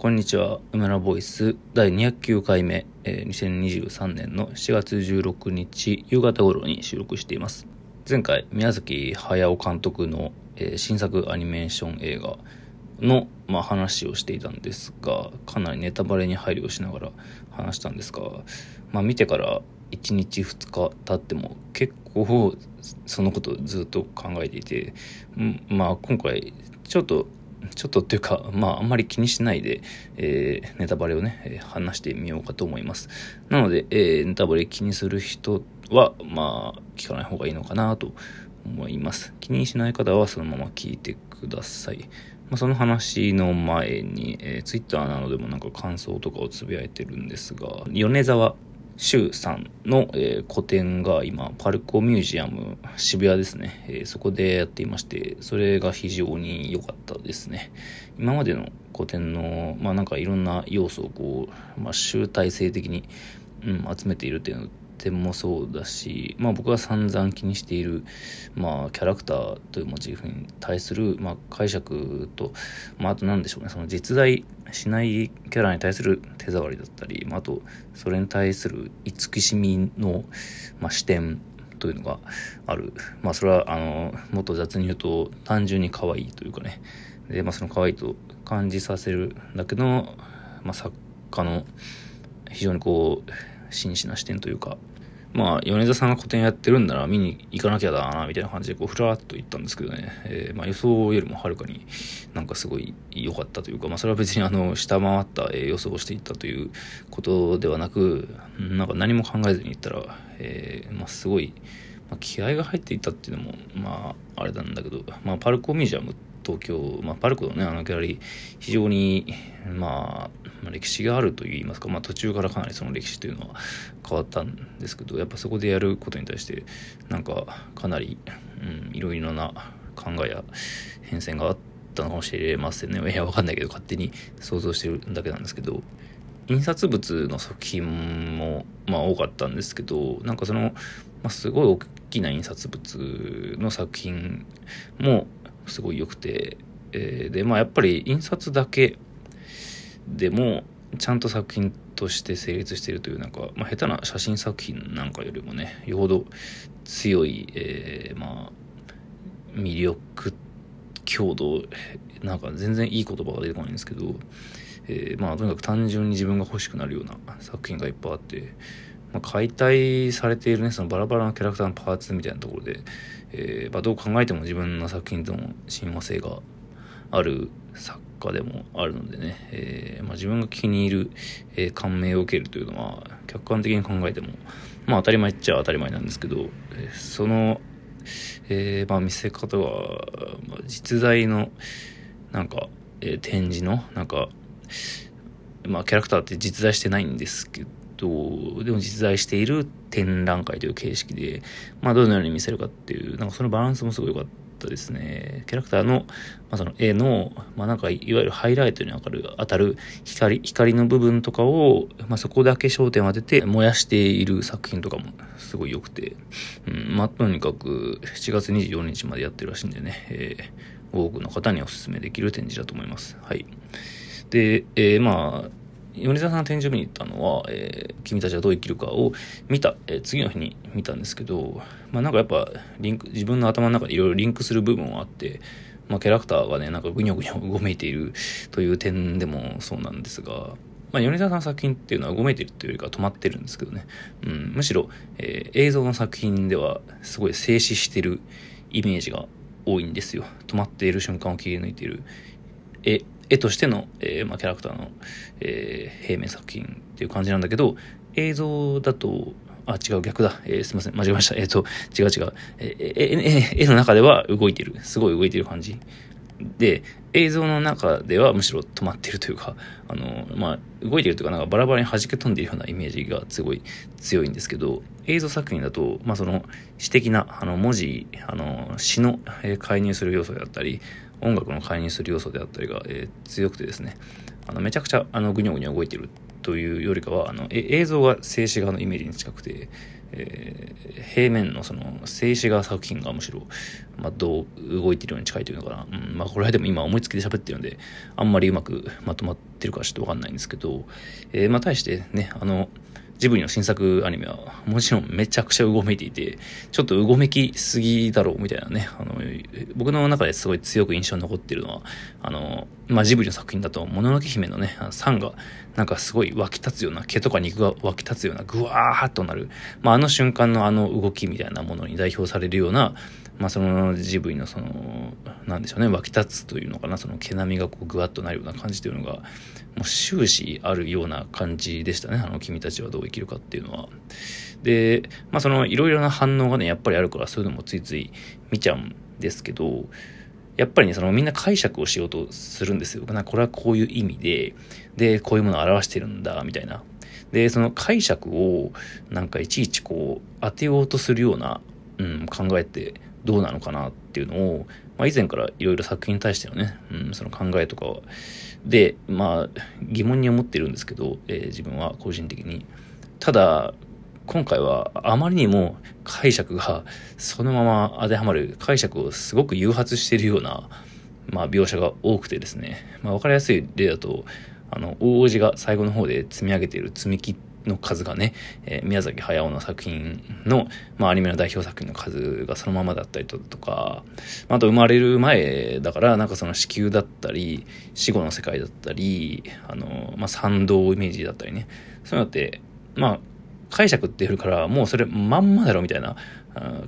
こんにちは。梅田ボイス第209回目、えー、2023年の7月16日夕方頃に収録しています。前回、宮崎駿監督の、えー、新作アニメーション映画の、まあ、話をしていたんですが、かなりネタバレに配慮しながら話したんですが、まあ、見てから1日2日経っても結構そのことをずっと考えていて、まあ今回ちょっとちょっとっていうか、まあ、あんまり気にしないで、えー、ネタバレをね、えー、話してみようかと思います。なので、えー、ネタバレ気にする人は、まあ、聞かない方がいいのかなと思います。気にしない方はそのまま聞いてください。まあ、その話の前に、えー、ツイッターなどでもなんか感想とかをつぶやいてるんですが、米沢周さんの、えー、個展が今、パルコミュージアム渋谷ですね、えー、そこでやっていまして、それが非常に良かったですね。今までの個展の、まあなんかいろんな要素をこう、まあ集大成的に、うん、集めているっていうの点もそうだし、まあ僕が散々気にしている、まあキャラクターというモチーフに対する、まあ解釈と、まああと何でしょうね、その実在しないキャラに対する手触りだったり、まああとそれに対する慈しみの、まあ、視点というのがある。まあそれは、あの、もっと雑に言うと単純に可愛いというかね、で、まあその可愛いと感じさせるだけの、まあ作家の非常にこう、真摯な視点というか、まあ、米田さんが個展やってるんなら見に行かなきゃだな、みたいな感じで、こう、ふらっと行ったんですけどね、えー、まあ予想よりもはるかになんかすごい良かったというか、まあそれは別にあの、下回った予想をしていったということではなく、なんか何も考えずに行ったら、えー、まあすごい、まあ、気合が入っていったっていうのも、まあ、あれなんだけど、まあ、パルコミュージアム東京、まあ、パルコのね、あのギャラリー、非常に、まあ、ま歴史があるといいますか、まあ、途中からかなりその歴史というのは変わったんですけど、やっぱそこでやることに対して、なんか、かなり、うん、いろいろな考えや変遷があったのかもしれませんね。いや、わかんないけど、勝手に想像してるだけなんですけど、印刷物の作品も、まあ、多かったんですけど、なんかその、まあ、すごい大きな印刷物の作品も、すごい良くて、え、で、まあやっぱり印刷だけでも、ちゃんと作品として成立しているというなんか、まあ、下手な写真作品なんかよりもね、よほど強い、えー、まあ、魅力、強度、なんか全然いい言葉が出てこないんですけど、えー、まあとにかく単純に自分が欲しくなるような作品がいっぱいあって、まあ、解体されているね、そのバラバラなキャラクターのパーツみたいなところで、えー、まあ、どう考えても自分の作品との親和性がある作家でもあるのでね、えー、まあ、自分が気に入る、えー、感銘を受けるというのは、客観的に考えても、まあ当たり前っちゃ当たり前なんですけど、えその、えまあ見せ方は、まあ、実在の、なんか、え展示の、なんか、まあキャラクターって実在してないんですけど、でも実在している展覧会という形式で、まあどのように見せるかっていう、なんかそのバランスもすごい良かったですね。キャラクターの、まあその絵の、まあなんかいわゆるハイライトに当たる、当たる光、光の部分とかを、まあそこだけ焦点を当てて燃やしている作品とかもすごい良くて、うん、まあとにかく7月24日までやってるらしいんでね、えー、多くの方にお勧めできる展示だと思います。はい。で、えー、まあ、米沢さんの展示を見に行ったのは、えー、君たちはどう生きるかを見た、えー、次の日に見たんですけど、まあなんかやっぱ、リンク、自分の頭の中でいろいろリンクする部分はあって、まあキャラクターがね、なんかぐにょぐにょごめいているという点でもそうなんですが、まあ、米沢さんの作品っていうのはごめいてるというよりかは止まってるんですけどね。うん、むしろ、えー、映像の作品ではすごい静止してるイメージが多いんですよ。止まっている瞬間を切り抜いている絵絵としての、えー、まあ、キャラクターの、えー、平面作品っていう感じなんだけど、映像だと、あ、違う、逆だ。えー、すいません。間違えました。えっ、ー、と、違う違う。えー、絵の中では動いてる。すごい動いてる感じ。で、映像の中ではむしろ止まってるというか、あの、まあ、動いてるというか、なんかバラバラに弾け飛んでいるようなイメージがすごい強いんですけど、映像作品だと、まあ、その、詩的な、あの、文字、あの、詩の介入する要素であったり、音楽の介入する要素であったりが、えー、強くてですね、あの、めちゃくちゃ、あの、ぐにょぐにょ動いてるというよりかは、あの、映像が静止画のイメージに近くて、えー、平面のその静止画作品がむしろ、まあ、どう動いてるように近いというのかな。うん、まあ、これはでも今思いつきで喋ってるんで、あんまりうまくまとまってるかちょっとわかんないんですけど、えー、まあ、対してね、あの、ジブリの新作アニメはもちろんめちゃくちゃうごめいていて、ちょっとうごめきすぎだろうみたいなね、あの、僕の中ですごい強く印象に残っているのは、あの、まあ、ジブリの作品だと、もののけ姫のね、サンが、なんかすごい湧き立つような、毛とか肉が湧き立つような、ぐわーっとなる、まあ、あの瞬間のあの動きみたいなものに代表されるような、まあ、そのジブリのその、なんでしょうね、湧き立つというのかな、その毛並みがこうぐわっとなるような感じというのが、もう終始あるような感じでしたね、あの、君たちはどう生きるかっていうのは。で、まあ、そのいろいろな反応がね、やっぱりあるから、そういうのもついつい見ちゃうんですけど、やっぱりね、そのみんな解釈をしようとするんですよ。なこれはこういう意味で、で、こういうものを表してるんだ、みたいな。で、その解釈をなんかいちいちこう当てようとするような、うん、考えてどうなのかなっていうのを、まあ、以前からいろいろ作品に対してのね、うん、その考えとかで、まあ、疑問に思ってるんですけど、えー、自分は個人的に。ただ、今回はあまりにも解釈がそのまま 当てはまる解釈をすごく誘発しているような、まあ、描写が多くてですね、まあ、分かりやすい例だとあの大王子が最後の方で積み上げている積み木の数がね、えー、宮崎駿の作品の、まあ、アニメの代表作品の数がそのままだったりとか、あと生まれる前だから、なんかその子宮だったり、死後の世界だったり、あの、まあ、賛同イメージだったりね、そういうのって、まあ、解釈って言うから、もうそれまんまだろみたいな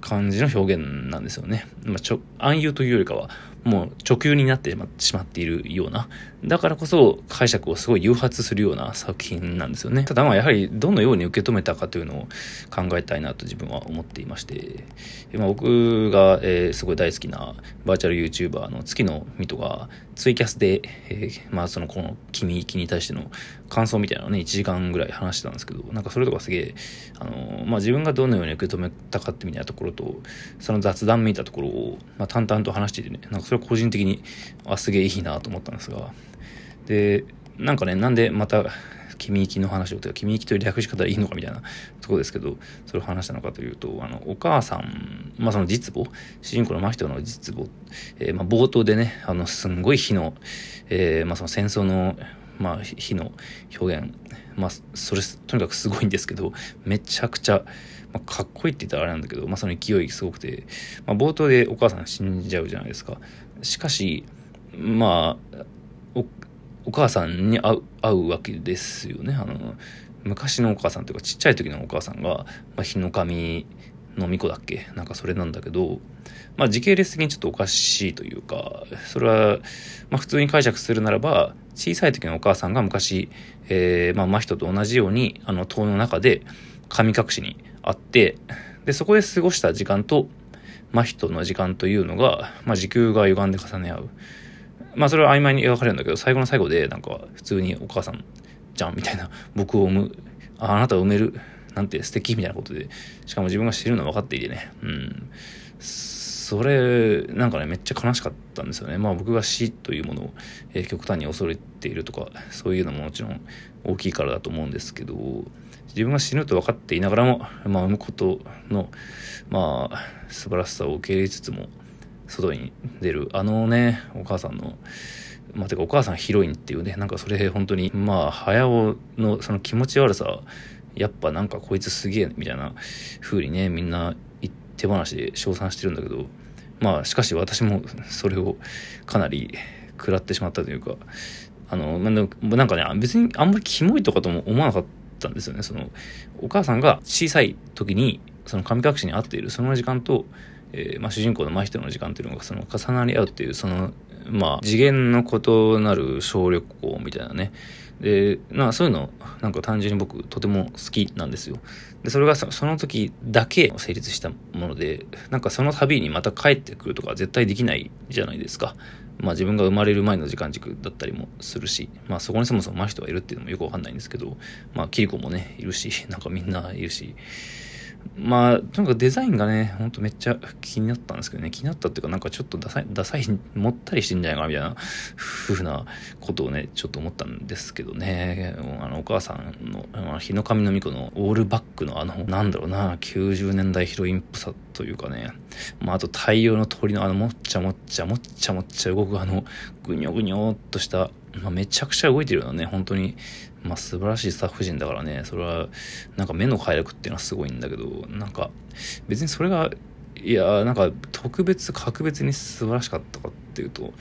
感じの表現なんですよね。まあ、ちょ暗喩というよりかは、もう直球になってしまっているような、だからこそ解釈をすごい誘発するような作品なんですよね。ただまあやはりどのように受け止めたかというのを考えたいなと自分は思っていまして、まあ、僕が、えー、すごい大好きなバーチャル YouTuber の月のミトがツイキャスで、えー、まあそのこの君行きに対しての感想みたいなのをね、1時間ぐらい話してたんですけど、なんかそれとかすげえ、あのまあ自分がどのように受け止めたかってみたいなところと、その雑談めいたところを、まあ淡々と話しててね、なんかそれは個人的に、あ、すげえいいなと思ったんですが、で、なんかね、なんでまた、君行きの話をというか、君行きという略し方でいいのかみたいなところですけど、それを話したのかというと、あの、お母さん、まあその実母、主人公の真人の実母、えー、まあ冒頭でね、あの、すんごい火の、えー、まあその戦争の、まあ火の表現、まあそれ、とにかくすごいんですけど、めちゃくちゃ、まあ、かっこいいって言ったらあれなんだけど、まあ、その勢いすごくて、まあ、冒頭でお母さん死んじゃうじゃないですか。しかし、まあ、お、お母さんに会う、会うわけですよね。あの、昔のお母さんというか、ちっちゃい時のお母さんが、まあ、日の神の巫女だっけ？なんかそれなんだけど、まあ、時系列的にちょっとおかしいというか、それは、まあ、普通に解釈するならば、小さい時のお母さんが昔、えー、まあ、真人と同じように、あの、塔の中で、神隠しにあって、で、そこで過ごした時間と、真人の時間というのが、まあ、時空が歪んで重ね合う。まあ、それは曖昧に描かれるんだけど、最後の最後で、なんか、普通にお母さんじゃん、みたいな、僕を産む、ああなたを産める、なんて素敵みたいなことで、しかも自分が知るの分かっていてね、うん。それ、なんかね、めっちゃ悲しかったんですよね。まあ僕が死というものを、えー、極端に恐れているとか、そういうのももちろん大きいからだと思うんですけど、自分が死ぬと分かっていながらも、まあ、産むことの、まあ、素晴らしさを受け入れつつも、外に出る、あのね、お母さんの、まあ、てかお母さんヒロインっていうね、なんかそれ本当に、まあ、早尾のその気持ち悪さ、やっぱなんかこいつすげえ、みたいな風にね、みんな手放しで称賛してるんだけど、まあ、しかし私もそれをかなり食らってしまったというか、あの、なんかね、別にあんまりキモいとかとも思わなかったんですよね。その、お母さんが小さい時に、その神隠しに会っているその時間と、えー、まあ、主人公の真人の時間というのがその重なり合うっていう、その、まあ、次元の異なる小旅行みたいなね。で、まあそういうの、なんか単純に僕とても好きなんですよ。で、それがその時だけ成立したもので、なんかその度にまた帰ってくるとか絶対できないじゃないですか。まあ自分が生まれる前の時間軸だったりもするし、まあそこにそもそも真人がいるっていうのもよくわかんないんですけど、まあキリコもね、いるし、なんかみんないるし、まあ、とにかくデザインがね、ほんとめっちゃ気になったんですけどね、気になったっていうか、なんかちょっとダサい、ダサい、もったりしてんじゃないかな、みたいな、ふうなことをね、ちょっと思ったんですけどね、あの、お母さんの、あの日の神の巫女のオールバックのあの、なんだろうな、90年代ヒロインっぽさというかね、まあ、あと太陽の鳥のあの、もっちゃもっちゃ、もっちゃもっちゃ動くあの、ぐにょぐにょっとした、まあ、めちゃくちゃ動いてるようなね、本当に、まあ、素晴らしいスタッフ陣だからね、それは、なんか目の快楽っていうのはすごいんだけど、なんか、別にそれが、いやなんか特別格別に素晴らしかったかっていうと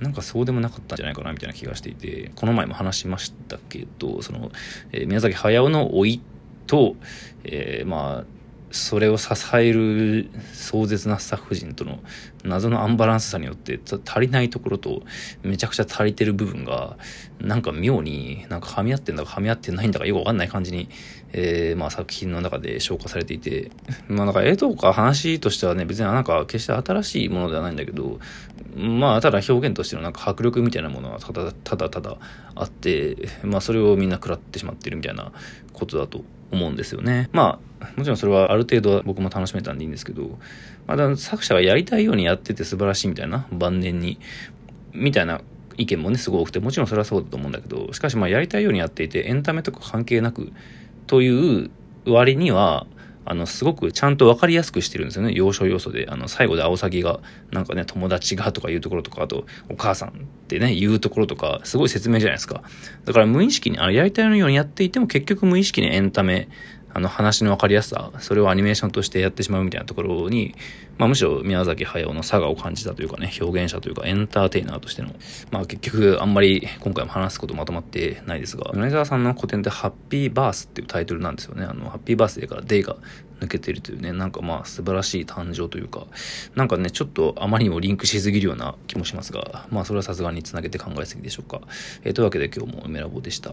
なんかそうでもなかったんじゃないかなみたいな気がしていてこの前も話しましたけどその、えー、宮崎駿の老いと、えー、まあそれを支える壮絶なスタッフ陣との謎のアンバランスさによって足りないところとめちゃくちゃ足りてる部分がなんか妙になんか噛み合ってんだか噛み合ってないんだかよくわかんない感じに、えー、まあ作品の中で消化されていてまあなんか絵とか話としてはね別になんか決して新しいものではないんだけどまあただ表現としてのなんか迫力みたいなものはただただただあってまあそれをみんな食らってしまってるみたいなことだと思うんですよね。まあ、もちろんそれはある程度僕も楽しめたんでいいんですけど、まだ作者がやりたいようにやってて素晴らしいみたいな、晩年に、みたいな意見もね、すごく多くて、もちろんそれはそうだと思うんだけど、しかしまあやりたいようにやっていて、エンタメとか関係なく、という割には、あの、すごくちゃんと分かりやすくしてるんですよね。要所要所で。あの、最後でアオサギが、なんかね、友達がとか言うところとか、あと、お母さんってね、言うところとか、すごい説明じゃないですか。だから無意識に、あの、やりたいようにやっていても、結局無意識にエンタメあの話の分かりやすさ、それをアニメーションとしてやってしまうみたいなところに、まあむしろ宮崎駿の差がを感じたというかね、表現者というかエンターテイナーとしての、まあ結局あんまり今回も話すことまとまってないですが、米沢さんの古典でハッピーバースっていうタイトルなんですよね。あの、ハッピーバースデーからデイが抜けてるというね、なんかまあ素晴らしい誕生というか、なんかね、ちょっとあまりにもリンクしすぎるような気もしますが、まあそれはさすがにつなげて考えすぎでしょうか。えー、というわけで今日も梅ラボでした。